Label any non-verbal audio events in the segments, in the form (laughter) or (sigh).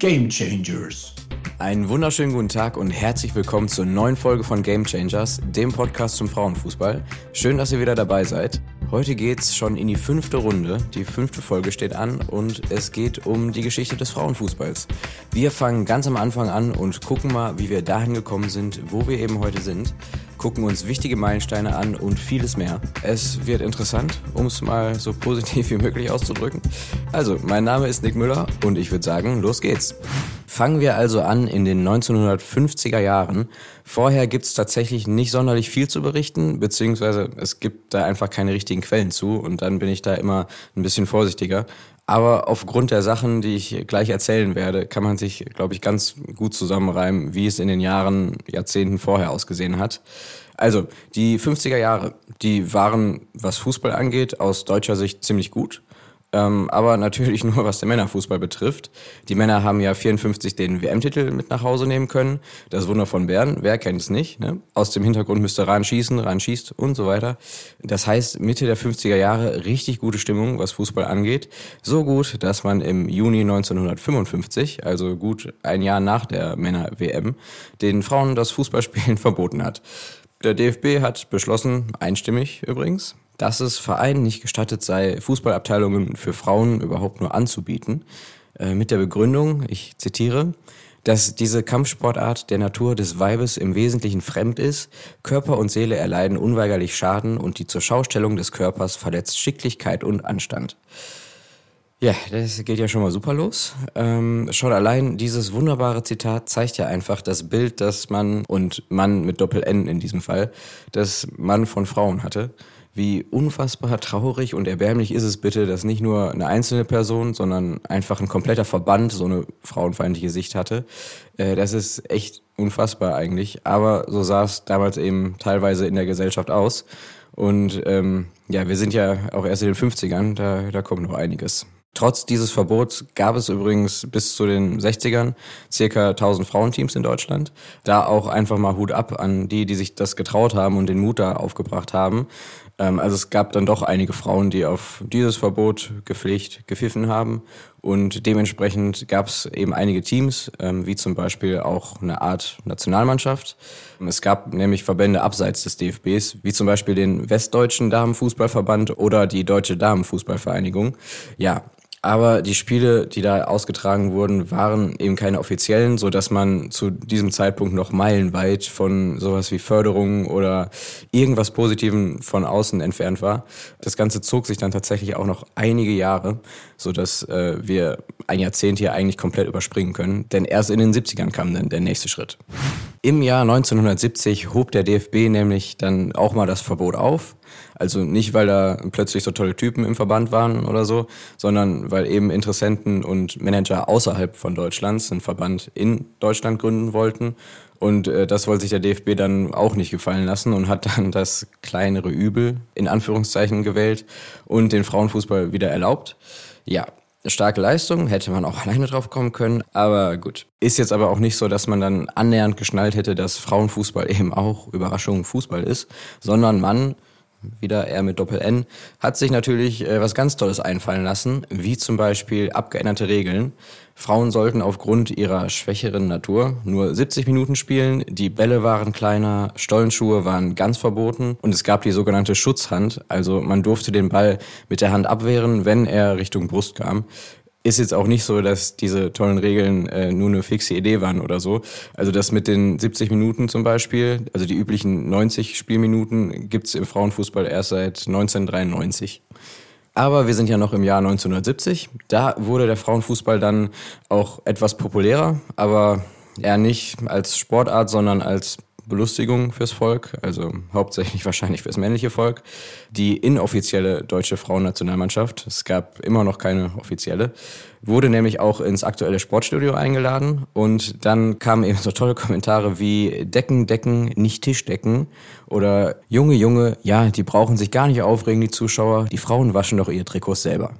Game Changers. Einen wunderschönen guten Tag und herzlich willkommen zur neuen Folge von Game Changers, dem Podcast zum Frauenfußball. Schön, dass ihr wieder dabei seid. Heute geht's schon in die fünfte Runde. Die fünfte Folge steht an und es geht um die Geschichte des Frauenfußballs. Wir fangen ganz am Anfang an und gucken mal, wie wir dahin gekommen sind, wo wir eben heute sind gucken uns wichtige Meilensteine an und vieles mehr. Es wird interessant, um es mal so positiv wie möglich auszudrücken. Also, mein Name ist Nick Müller und ich würde sagen, los geht's. Fangen wir also an in den 1950er Jahren. Vorher gibt es tatsächlich nicht sonderlich viel zu berichten, beziehungsweise es gibt da einfach keine richtigen Quellen zu und dann bin ich da immer ein bisschen vorsichtiger. Aber aufgrund der Sachen, die ich gleich erzählen werde, kann man sich, glaube ich, ganz gut zusammenreimen, wie es in den Jahren, Jahrzehnten vorher ausgesehen hat. Also, die 50er Jahre, die waren, was Fußball angeht, aus deutscher Sicht ziemlich gut. Ähm, aber natürlich (laughs) nur, was den Männerfußball betrifft. Die Männer haben ja 54 den WM-Titel mit nach Hause nehmen können. Das Wunder von Bern, wer kennt es nicht? Ne? Aus dem Hintergrund müsste Rahn schießen, Rahn schießt und so weiter. Das heißt, Mitte der 50er Jahre richtig gute Stimmung, was Fußball angeht. So gut, dass man im Juni 1955, also gut ein Jahr nach der Männer-WM, den Frauen das Fußballspielen (laughs) verboten hat. Der DFB hat beschlossen, einstimmig übrigens, dass es Vereinen nicht gestattet sei, Fußballabteilungen für Frauen überhaupt nur anzubieten, äh, mit der Begründung, ich zitiere, dass diese Kampfsportart der Natur des Weibes im Wesentlichen fremd ist, Körper und Seele erleiden unweigerlich Schaden und die zur Schaustellung des Körpers verletzt Schicklichkeit und Anstand. Ja, das geht ja schon mal super los. Ähm, schon allein dieses wunderbare Zitat zeigt ja einfach das Bild, das man, und Mann mit Doppel-N in diesem Fall, das Mann von Frauen hatte. Wie unfassbar traurig und erbärmlich ist es bitte, dass nicht nur eine einzelne Person, sondern einfach ein kompletter Verband so eine frauenfeindliche Sicht hatte. Äh, das ist echt unfassbar eigentlich. Aber so sah es damals eben teilweise in der Gesellschaft aus. Und ähm, ja, wir sind ja auch erst in den 50ern, da, da kommt noch einiges. Trotz dieses Verbots gab es übrigens bis zu den 60ern circa 1000 Frauenteams in Deutschland. Da auch einfach mal Hut ab an die, die sich das getraut haben und den Mut da aufgebracht haben. Ähm, also es gab dann doch einige Frauen, die auf dieses Verbot gepflegt, gepfiffen haben. Und dementsprechend gab es eben einige Teams, ähm, wie zum Beispiel auch eine Art Nationalmannschaft. Es gab nämlich Verbände abseits des DFBs, wie zum Beispiel den Westdeutschen Damenfußballverband oder die Deutsche Damenfußballvereinigung. Ja, aber die Spiele, die da ausgetragen wurden, waren eben keine offiziellen, so dass man zu diesem Zeitpunkt noch meilenweit von sowas wie Förderung oder irgendwas Positiven von außen entfernt war. Das Ganze zog sich dann tatsächlich auch noch einige Jahre, so dass äh, wir ein Jahrzehnt hier eigentlich komplett überspringen können. Denn erst in den 70ern kam dann der nächste Schritt. Im Jahr 1970 hob der DFB nämlich dann auch mal das Verbot auf also nicht, weil da plötzlich so tolle Typen im Verband waren oder so, sondern weil eben Interessenten und Manager außerhalb von Deutschlands einen Verband in Deutschland gründen wollten. Und äh, das wollte sich der DFB dann auch nicht gefallen lassen und hat dann das kleinere Übel in Anführungszeichen gewählt und den Frauenfußball wieder erlaubt. Ja, starke Leistung, hätte man auch (laughs) alleine drauf kommen können, aber gut. Ist jetzt aber auch nicht so, dass man dann annähernd geschnallt hätte, dass Frauenfußball (laughs) eben auch Überraschung Fußball ist, sondern man wieder er mit Doppel-N, hat sich natürlich äh, was ganz Tolles einfallen lassen, wie zum Beispiel abgeänderte Regeln. Frauen sollten aufgrund ihrer schwächeren Natur nur 70 Minuten spielen, die Bälle waren kleiner, Stollenschuhe waren ganz verboten und es gab die sogenannte Schutzhand, also man durfte den Ball mit der Hand abwehren, wenn er Richtung Brust kam ist jetzt auch nicht so, dass diese tollen Regeln äh, nur eine fixe Idee waren oder so. Also das mit den 70 Minuten zum Beispiel, also die üblichen 90 Spielminuten, gibt's im Frauenfußball erst seit 1993. Aber wir sind ja noch im Jahr 1970. Da wurde der Frauenfußball dann auch etwas populärer, aber eher nicht als Sportart, sondern als Belustigung fürs Volk, also hauptsächlich (laughs) wahrscheinlich fürs männliche Volk. Die inoffizielle deutsche Frauennationalmannschaft, es gab immer noch keine offizielle, wurde nämlich auch ins aktuelle Sportstudio eingeladen und dann kamen eben so tolle Kommentare wie Decken, Decken, nicht Tischdecken oder Junge, Junge, ja, die brauchen sich gar nicht aufregen, die Zuschauer, die Frauen waschen doch ihr Trikots selber.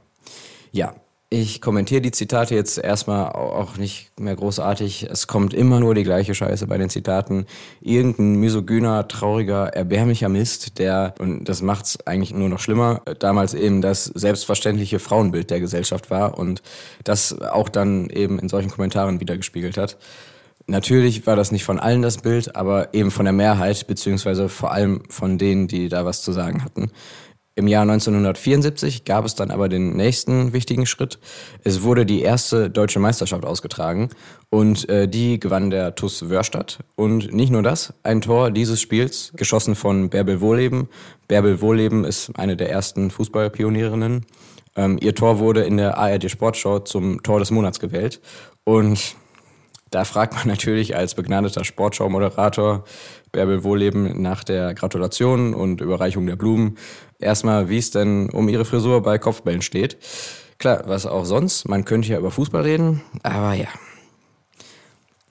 Ja, Ich kommentiere die Zitate jetzt erstmal auch nicht mehr großartig. Es kommt immer nur die gleiche Scheiße bei den Zitaten. Irgendein misogyner, trauriger, erbärmlicher Mist, der, und das macht's eigentlich nur noch schlimmer, damals eben das selbstverständliche Frauenbild der Gesellschaft war und das auch dann eben in solchen Kommentaren wiedergespiegelt hat. Natürlich war das nicht von allen das Bild, aber eben von der Mehrheit, beziehungsweise vor allem von denen, die da was zu sagen hatten. Im Jahr 1974 gab es dann aber den nächsten wichtigen Schritt. Es wurde die erste deutsche Meisterschaft ausgetragen und äh, die gewann der TuS Wörstadt. Und nicht nur das, ein Tor dieses Spiels, geschossen von Bärbel Wohleben. Bärbel Wohleben ist eine der ersten Fußballpionierinnen. Ähm, ihr Tor wurde in der ARD Sportshow zum Tor des Monats gewählt. Und da fragt man natürlich als begnadeter Sportschau-Moderator Bärbel Wohleben nach der Gratulation und Überreichung der Blumen erstmal, wie es denn um ihre Frisur bei Kopfbällen steht. Klar, was auch sonst, man könnte ja über Fußball reden, aber ja,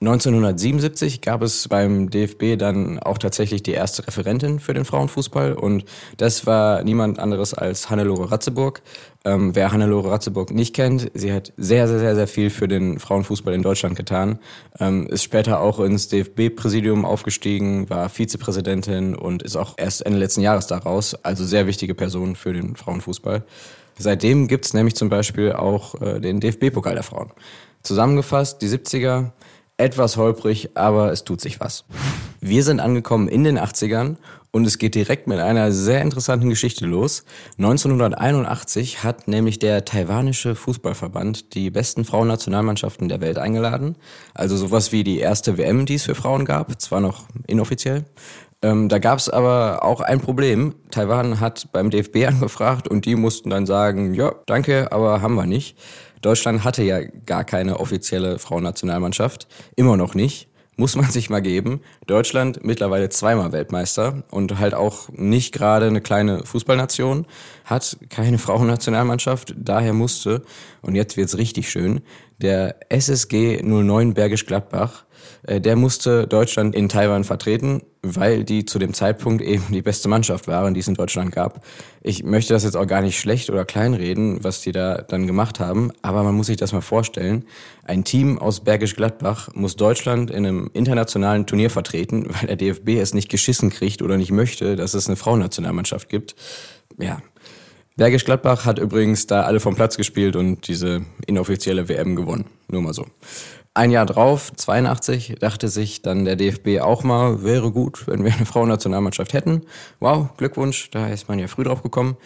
1977 gab es beim DFB dann auch tatsächlich die erste Referentin für den Frauenfußball und das war niemand anderes als Hannelore Ratzeburg. Ähm, wer Hannelore Ratzeburg nicht kennt, sie hat sehr, sehr, sehr, sehr viel für den Frauenfußball in Deutschland getan, ähm, ist später auch ins DFB-Präsidium aufgestiegen, war Vizepräsidentin und ist auch erst Ende letzten Jahres daraus, also sehr wichtige Person für den Frauenfußball. Seitdem gibt's nämlich zum Beispiel auch äh, den DFB-Pokal der Frauen. Zusammengefasst, die 70er, etwas holprig, aber es tut sich was. Wir sind angekommen in den 80ern und es geht direkt mit einer sehr interessanten Geschichte los. 1981 hat nämlich der taiwanische Fußballverband die besten Frauennationalmannschaften der Welt eingeladen. Also sowas wie die erste WM, die es für Frauen gab, zwar noch inoffiziell. Ähm, da gab es aber auch ein Problem. Taiwan hat beim DFB (laughs) angefragt und die mussten dann sagen, ja, danke, aber haben wir nicht. Deutschland hatte ja gar keine offizielle Frauennationalmannschaft, immer noch nicht. Muss man sich mal geben. Deutschland mittlerweile zweimal Weltmeister und halt auch nicht gerade eine kleine Fußballnation, hat keine (laughs) Frauennationalmannschaft, daher musste, und jetzt wird's richtig schön, der SSG 09 Bergisch Gladbach der musste Deutschland in Taiwan vertreten, weil die zu dem Zeitpunkt eben die beste Mannschaft waren, die es in Deutschland gab. Ich möchte das jetzt auch gar nicht schlecht oder kleinreden, was die da dann gemacht haben, aber man muss sich das mal vorstellen. Ein Team aus Bergisch Gladbach muss Deutschland in einem internationalen Turnier vertreten, weil der DFB es nicht geschissen kriegt oder nicht möchte, dass es eine Frauennationalmannschaft gibt. Ja, Bergisch Gladbach hat übrigens da alle vom Platz gespielt und diese inoffizielle WM gewonnen. Nur mal so. Ein Jahr drauf, 82, dachte sich dann der DFB auch mal, wäre gut, wenn wir eine Frauennationalmannschaft hätten. Wow, Glückwunsch, da ist man ja früh drauf gekommen.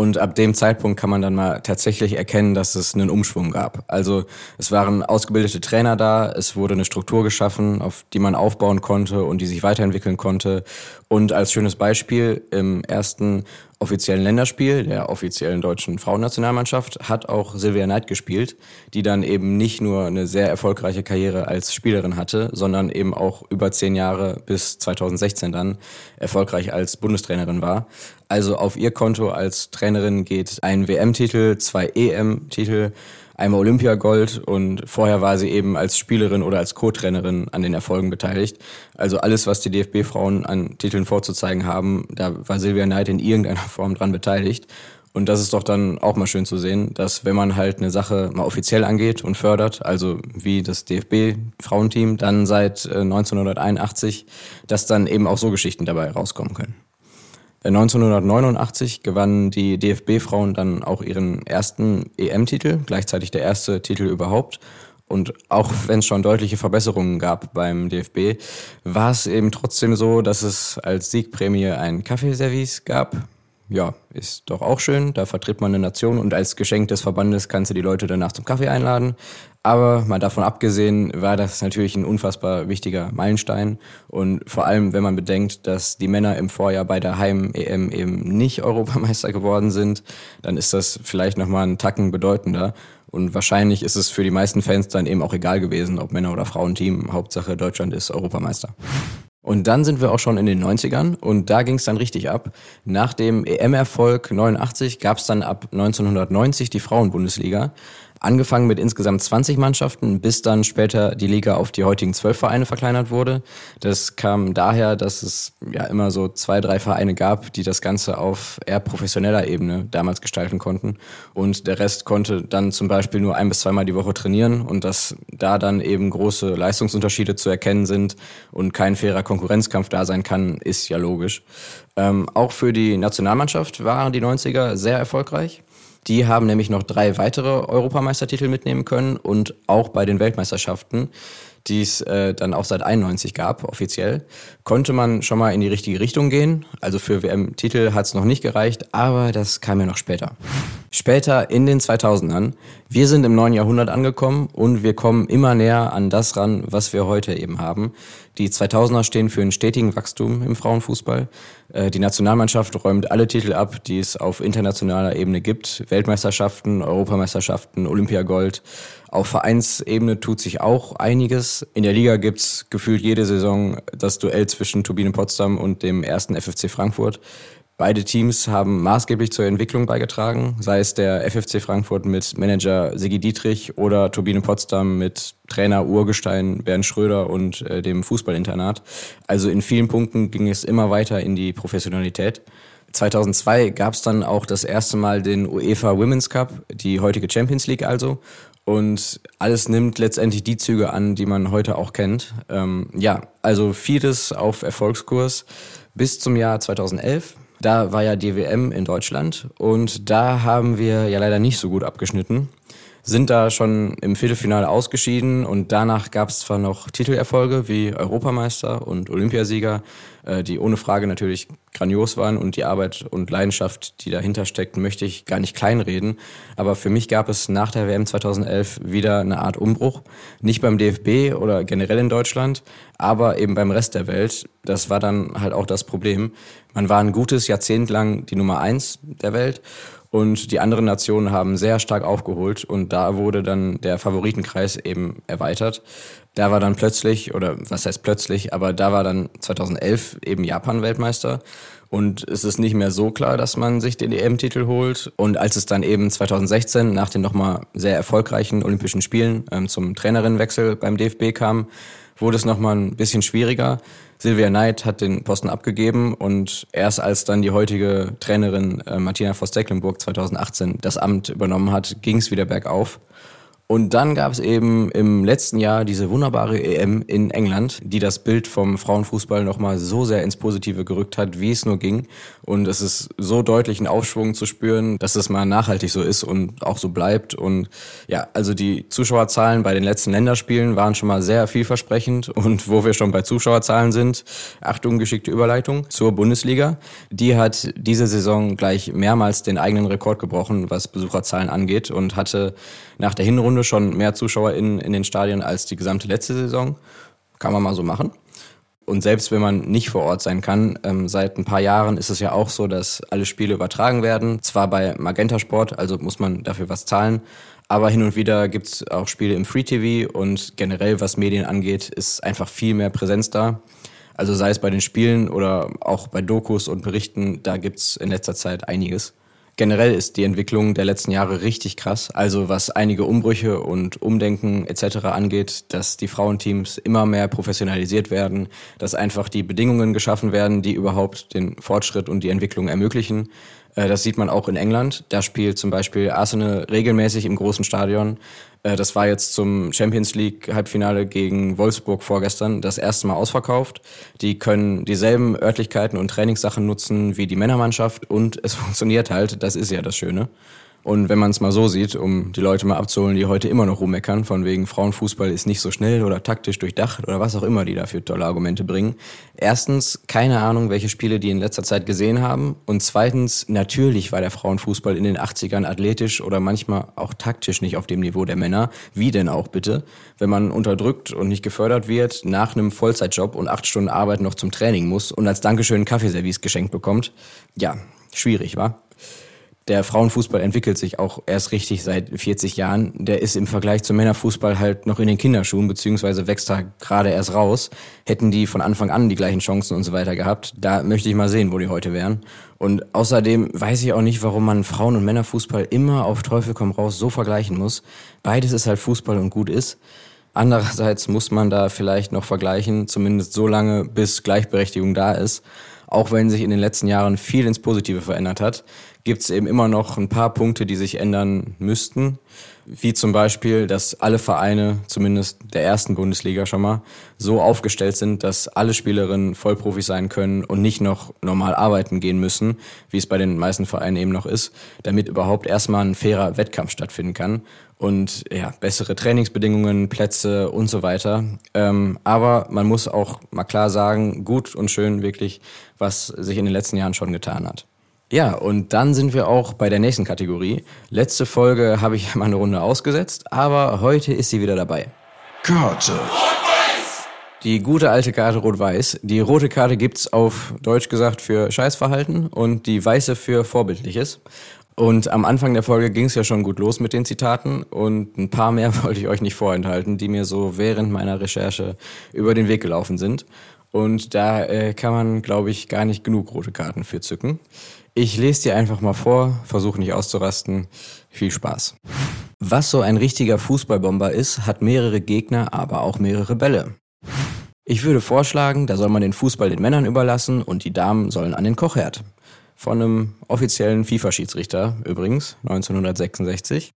Und ab dem Zeitpunkt kann man dann mal tatsächlich erkennen, dass es einen Umschwung gab. Also es waren ausgebildete Trainer da, es wurde eine Struktur geschaffen, auf die man aufbauen konnte und die sich weiterentwickeln konnte. Und als schönes Beispiel im ersten offiziellen Länderspiel der offiziellen deutschen Frauennationalmannschaft hat auch Sylvia Knight gespielt, die dann eben nicht nur eine sehr erfolgreiche Karriere als Spielerin hatte, sondern eben auch über zehn Jahre bis 2016 dann erfolgreich als Bundestrainerin war. Also auf ihr Konto als Trainerin geht ein WM-Titel, zwei EM-Titel, einmal Olympiagold und vorher war sie eben als Spielerin oder als Co-Trainerin an den Erfolgen beteiligt. Also alles, was die DFB-Frauen an Titeln vorzuzeigen haben, da war Silvia Knight in irgendeiner (laughs) Form dran beteiligt. Und das ist doch dann auch mal schön zu sehen, dass wenn man halt eine Sache mal offiziell angeht und fördert, also wie das DFB-Frauenteam, dann seit 1981, äh, dass dann eben auch so Geschichten dabei rauskommen können. 1989 äh, gewannen die DFB-Frauen dann auch ihren ersten EM-Titel, gleichzeitig der erste Titel überhaupt. Und auch (laughs) wenn es schon deutliche Verbesserungen gab beim DFB, war es eben trotzdem so, dass es als Siegprämie ein Kaffeeservice gab ja, ist doch auch schön. Da vertritt man eine Nation und als Geschenk des Verbandes kannst du die Leute danach zum Kaffee einladen. Aber mal davon abgesehen, war das natürlich ein unfassbar wichtiger Meilenstein. Und vor allem, wenn man bedenkt, dass die Männer im Vorjahr bei der Heim-EM eben nicht Europameister geworden sind, dann ist das vielleicht nochmal einen Tacken bedeutender. Und wahrscheinlich ist es für die meisten Fans dann eben auch egal gewesen, ob Männer- oder Frauenteam. Hauptsache Deutschland ist Europameister. Und dann sind wir auch schon in den 90ern und da ging es dann richtig ab. Nach dem EM-Erfolg 89 gab es dann ab 1990 die Frauenbundesliga. Angefangen mit insgesamt 20 Mannschaften, bis dann später die Liga auf die heutigen zwölf Vereine verkleinert wurde. Das kam daher, dass es ja immer so zwei, drei Vereine gab, die das Ganze auf eher professioneller Ebene damals gestalten konnten. Und der Rest konnte dann zum Beispiel nur ein bis zweimal die Woche trainieren und dass da dann eben große Leistungsunterschiede zu erkennen sind und kein fairer Konkurrenzkampf da sein kann, ist ja logisch. Ähm, auch für die Nationalmannschaft waren die 90er sehr erfolgreich. Die haben nämlich noch drei weitere Europameistertitel mitnehmen können und auch bei den Weltmeisterschaften, die es äh, dann auch seit 91 gab, offiziell, konnte man schon mal in die richtige Richtung gehen. Also für WM-Titel hat es noch nicht gereicht, aber das kam ja noch später. Später in den 2000ern, wir sind im neuen Jahrhundert angekommen und wir kommen immer näher an das ran, was wir heute eben haben. Die 2000er stehen für einen stetigen Wachstum im Frauenfußball. Äh, die Nationalmannschaft räumt alle Titel ab, die es auf internationaler Ebene gibt. Weltmeisterschaften, Europameisterschaften, Olympiagold. Auf Vereinsebene tut sich auch einiges. In der Liga gibt's gefühlt jede Saison das Duell zwischen Turbine Potsdam und dem ersten FFC Frankfurt. Beide Teams haben maßgeblich zur Entwicklung beigetragen, sei es der FFC Frankfurt mit Manager Sigi Dietrich oder Turbine Potsdam mit Trainer Urgestein Bernd Schröder und äh, dem Fußballinternat. Also in vielen Punkten ging es immer weiter in die Professionalität. 2002 gab es dann auch das erste Mal den UEFA Women's Cup, die heutige Champions League also. Und alles nimmt letztendlich die Züge an, die man heute auch kennt. Ähm, ja, also vieles auf Erfolgskurs bis zum Jahr 2011. Da war ja die WM in Deutschland und da haben wir ja leider nicht so gut abgeschnitten. Sind da schon im Viertelfinale ausgeschieden und danach gab es zwar noch Titelerfolge wie Europameister und Olympiasieger, äh, die ohne Frage natürlich grandios waren und die Arbeit und Leidenschaft, die dahinter steckt, möchte ich gar nicht kleinreden. Aber für mich gab es nach der WM 2011 wieder eine Art Umbruch. Nicht beim DFB oder generell in Deutschland, aber eben beim Rest der Welt. Das war dann halt auch das Problem. Man war ein gutes Jahrzehnt lang die Nummer eins der Welt und die anderen Nationen haben sehr stark aufgeholt und da wurde dann der Favoritenkreis eben erweitert. Da war dann plötzlich, oder was heißt plötzlich, aber da war dann 2011 eben Japan Weltmeister. Und es ist nicht mehr so klar, dass man sich den EM-Titel holt. Und als es dann eben 2016 nach den nochmal sehr erfolgreichen Olympischen Spielen ähm, zum Trainerinnenwechsel beim DFB kam, wurde es nochmal ein bisschen schwieriger. Silvia Knight hat den Posten abgegeben und erst als dann die heutige Trainerin äh, Martina Voss-Tecklenburg 2018 das Amt übernommen hat, ging es wieder bergauf. Und dann gab es eben im letzten Jahr diese wunderbare EM in England, die das Bild vom Frauenfußball nochmal so sehr ins Positive gerückt hat, wie es nur ging. Und es ist so deutlich ein Aufschwung zu spüren, dass es mal nachhaltig so ist und auch so bleibt. Und ja, also die Zuschauerzahlen bei den letzten Länderspielen waren schon mal sehr vielversprechend. (laughs) Und wo wir schon bei Zuschauerzahlen sind, Achtung, geschickte Überleitung zur Bundesliga. Die hat diese Saison gleich mehrmals den eigenen Rekord gebrochen, was Besucherzahlen angeht und hatte nach der Hinrunde schon mehr Zuschauer in, in den Stadien als die gesamte letzte Saison. Kann man mal so machen. Und selbst wenn man nicht vor Ort sein kann, ähm, seit ein paar Jahren ist es ja auch so, dass alle Spiele übertragen werden. Zwar bei Magenta Sport, also muss man dafür was zahlen, aber hin und wieder gibt es auch Spiele im Free TV und generell, was Medien angeht, ist einfach viel mehr Präsenz da. Also sei es bei den Spielen oder auch bei Dokus und Berichten, da gibt es in letzter Zeit einiges. Generell ist die Entwicklung der letzten Jahre richtig krass. Also was einige Umbrüche und Umdenken etc. angeht, dass die Frauenteams immer mehr professionalisiert werden, dass einfach die Bedingungen geschaffen werden, die überhaupt den Fortschritt und die Entwicklung ermöglichen. Äh, das sieht man auch in England. Da spielt zum Beispiel Arsenal regelmäßig im großen Stadion. Äh, das war jetzt zum Champions League Halbfinale gegen Wolfsburg vorgestern das erste Mal ausverkauft. Die können dieselben Örtlichkeiten und Trainingssachen nutzen wie die Männermannschaft und es (laughs) funktioniert halt. Das ist ja das Schöne. Und wenn man es mal so sieht, um die Leute mal abzuholen, die heute immer noch rummeckern, von wegen Frauenfußball ist nicht so schnell oder taktisch durchdacht oder was auch immer die dafür tolle Argumente bringen. Erstens, keine Ahnung, welche Spiele die in letzter Zeit gesehen haben. Und zweitens, natürlich war der Frauenfußball in den 80ern athletisch oder manchmal auch taktisch nicht auf dem Niveau der Männer. Wie denn auch bitte? Wenn man unterdrückt und nicht gefördert wird, nach einem Vollzeitjob und acht Stunden Arbeit noch zum Training muss und als Dankeschön Kaffeeservice geschenkt bekommt. Ja, schwierig, wa? Der Frauenfußball entwickelt sich auch erst richtig seit 40 Jahren. Der ist im Vergleich zum Männerfußball halt noch in den Kinderschuhen, beziehungsweise wächst da gerade erst raus. Hätten die von Anfang an die gleichen Chancen und so weiter gehabt, da möchte ich mal sehen, wo die heute wären. Und außerdem weiß ich auch nicht, warum man Frauen- und Männerfußball immer auf Teufel komm raus so vergleichen muss. Beides ist halt Fußball und gut ist. Andererseits muss man da vielleicht noch vergleichen, zumindest so lange, bis Gleichberechtigung da ist. Auch wenn sich in den letzten Jahren viel ins Positive verändert hat, gibt es eben immer noch ein paar Punkte, die sich ändern müssten. Wie zum Beispiel, dass alle Vereine, zumindest der ersten Bundesliga schon mal, so aufgestellt sind, dass alle Spielerinnen Vollprofis sein können und nicht noch normal arbeiten gehen müssen, wie es bei den meisten Vereinen eben noch ist, damit überhaupt erstmal ein fairer Wettkampf stattfinden kann und ja, bessere Trainingsbedingungen, Plätze und so weiter. Ähm, aber man muss auch mal klar sagen, gut und schön wirklich, was sich in den letzten Jahren schon getan hat. Ja, und dann sind wir auch bei der nächsten Kategorie. Letzte Folge habe ich (laughs) mal eine Runde ausgesetzt, aber heute ist sie wieder dabei. Karte. Die gute alte Karte Rot-Weiß. Die rote Karte gibt's auf Deutsch gesagt für Scheißverhalten und die weiße für Vorbildliches. Und am Anfang der Folge ging es ja schon gut los mit den Zitaten und ein paar mehr (laughs) wollte ich euch nicht vorenthalten, die mir so während meiner Recherche über den Weg gelaufen sind. Und da äh, kann man, glaube ich, gar nicht genug rote Karten für zücken. Ich lese dir einfach mal vor, versuche nicht auszurasten. Viel Spaß. Was so ein richtiger Fußballbomber ist, hat mehrere Gegner, aber auch mehrere Bälle. Ich würde vorschlagen, da soll man den Fußball den Männern überlassen und die Damen sollen an den Kochherd von einem offiziellen FIFA-Schiedsrichter übrigens, 1966.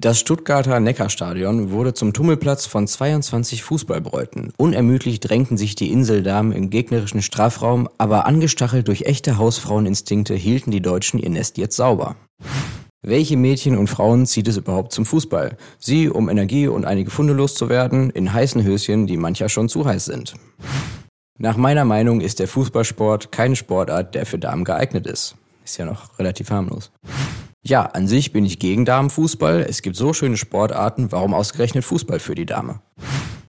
Das Stuttgarter Neckarstadion wurde zum Tummelplatz von 22 Fußballbräuten. Unermüdlich drängten sich die Inseldamen im gegnerischen Strafraum, aber angestachelt durch echte Hausfraueninstinkte hielten die Deutschen ihr Nest jetzt sauber. Welche Mädchen und Frauen zieht es überhaupt zum Fußball? Sie, um Energie und einige Funde loszuwerden, in heißen Höschen, die mancher schon zu heiß sind. Nach meiner Meinung ist der Fußballsport keine Sportart, der für Damen geeignet ist. Ist ja noch relativ harmlos. Ja, an sich bin ich gegen Damenfußball. Es gibt so schöne Sportarten, warum ausgerechnet Fußball für die Dame?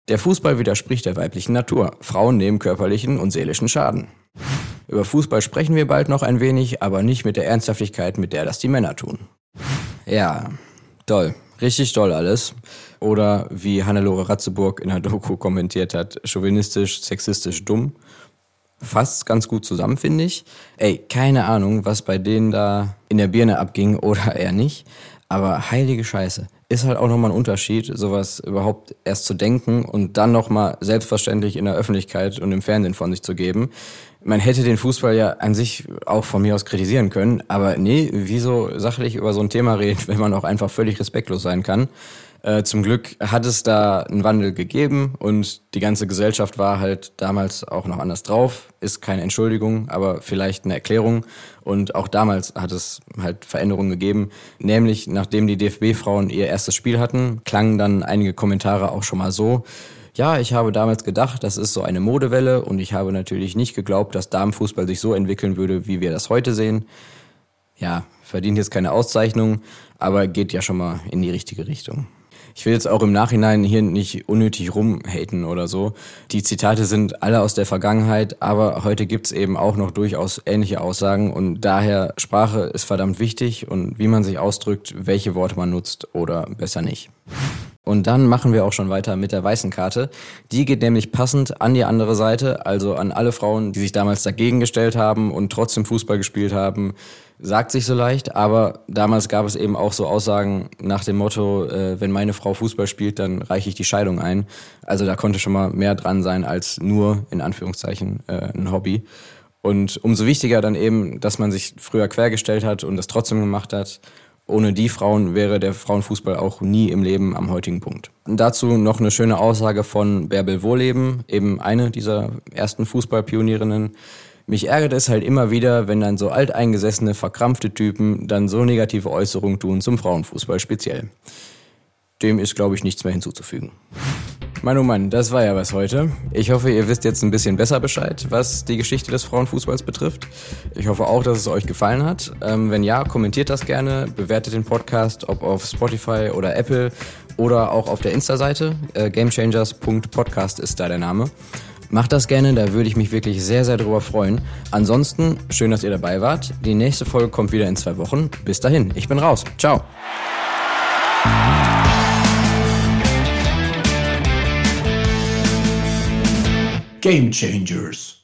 Der Fußball widerspricht der weiblichen Natur. Frauen nehmen körperlichen und seelischen Schaden. Über Fußball sprechen wir bald noch ein wenig, aber nicht mit der Ernsthaftigkeit, mit der das die Männer tun. Ja, toll. Richtig toll alles. Oder wie Hannelore Ratzeburg in der Doku kommentiert hat, chauvinistisch, sexistisch, dumm. Fasst ganz gut zusammen, finde ich. Ey, keine Ahnung, was bei denen da in der Birne abging (laughs) oder eher nicht. Aber heilige Scheiße. Ist halt auch nochmal ein Unterschied, sowas überhaupt erst zu denken und dann nochmal selbstverständlich in der Öffentlichkeit und im Fernsehen von sich zu geben. Man hätte den Fußball ja an sich auch von mir aus kritisieren können, aber nee, wieso sachlich über so ein Thema reden, (laughs) wenn man auch einfach völlig respektlos sein kann? Äh, zum Glück hat es da einen Wandel gegeben und die ganze Gesellschaft war halt damals auch noch anders drauf. Ist keine Entschuldigung, aber vielleicht eine Erklärung. Und auch damals hat es halt Veränderungen gegeben. Nämlich, nachdem die DFB-Frauen ihr erstes Spiel hatten, klangen dann einige Kommentare auch schon mal so. Ja, ich habe damals gedacht, das ist so eine Modewelle und ich habe natürlich nicht geglaubt, dass Damenfußball sich so entwickeln würde, wie wir das heute sehen. Ja, verdient jetzt keine Auszeichnung, aber geht ja schon mal in die richtige Richtung. Ich will jetzt auch im Nachhinein hier nicht unnötig rumhaten oder so. Die Zitate sind alle aus der Vergangenheit, aber heute gibt's eben auch noch durchaus ähnliche Aussagen und daher Sprache ist verdammt wichtig und wie man sich ausdrückt, welche Worte man nutzt oder besser nicht. Und dann machen wir auch schon weiter mit der weißen Karte. Die geht nämlich passend an die andere Seite, also an alle Frauen, die sich damals dagegen gestellt haben und trotzdem Fußball gespielt haben. Sagt sich so leicht, aber damals gab es eben auch so Aussagen nach dem Motto, äh, wenn meine Frau Fußball spielt, dann reiche ich die Scheidung ein. Also da konnte schon mal mehr dran sein als nur, in Anführungszeichen, äh, ein Hobby. Und umso wichtiger dann eben, dass man sich früher quergestellt hat und das trotzdem gemacht hat ohne die Frauen wäre der Frauenfußball auch nie im Leben am heutigen Punkt. Dazu noch eine schöne Aussage von Bärbel Wohleben, eben eine dieser ersten Fußballpionierinnen. Mich ärgert es halt immer wieder, wenn dann so alteingesessene, verkrampfte Typen dann so negative Äußerungen tun zum Frauenfußball speziell. Dem ist, glaube ich, nichts mehr hinzuzufügen. Mann, oh Mann, das war ja was heute. Ich hoffe, ihr wisst jetzt ein bisschen besser Bescheid, was die Geschichte des Frauenfußballs betrifft. Ich hoffe auch, dass es euch gefallen hat. Ähm, wenn ja, kommentiert das gerne, bewertet den Podcast, ob auf Spotify oder Apple oder auch auf der Insta-Seite. Äh, Gamechangers.podcast ist da der Name. Macht das gerne, da würde ich mich wirklich sehr, sehr drüber freuen. Ansonsten, schön, dass ihr dabei wart. Die nächste Folge kommt wieder in zwei Wochen. Bis dahin, ich bin raus. Ciao. Game Changers.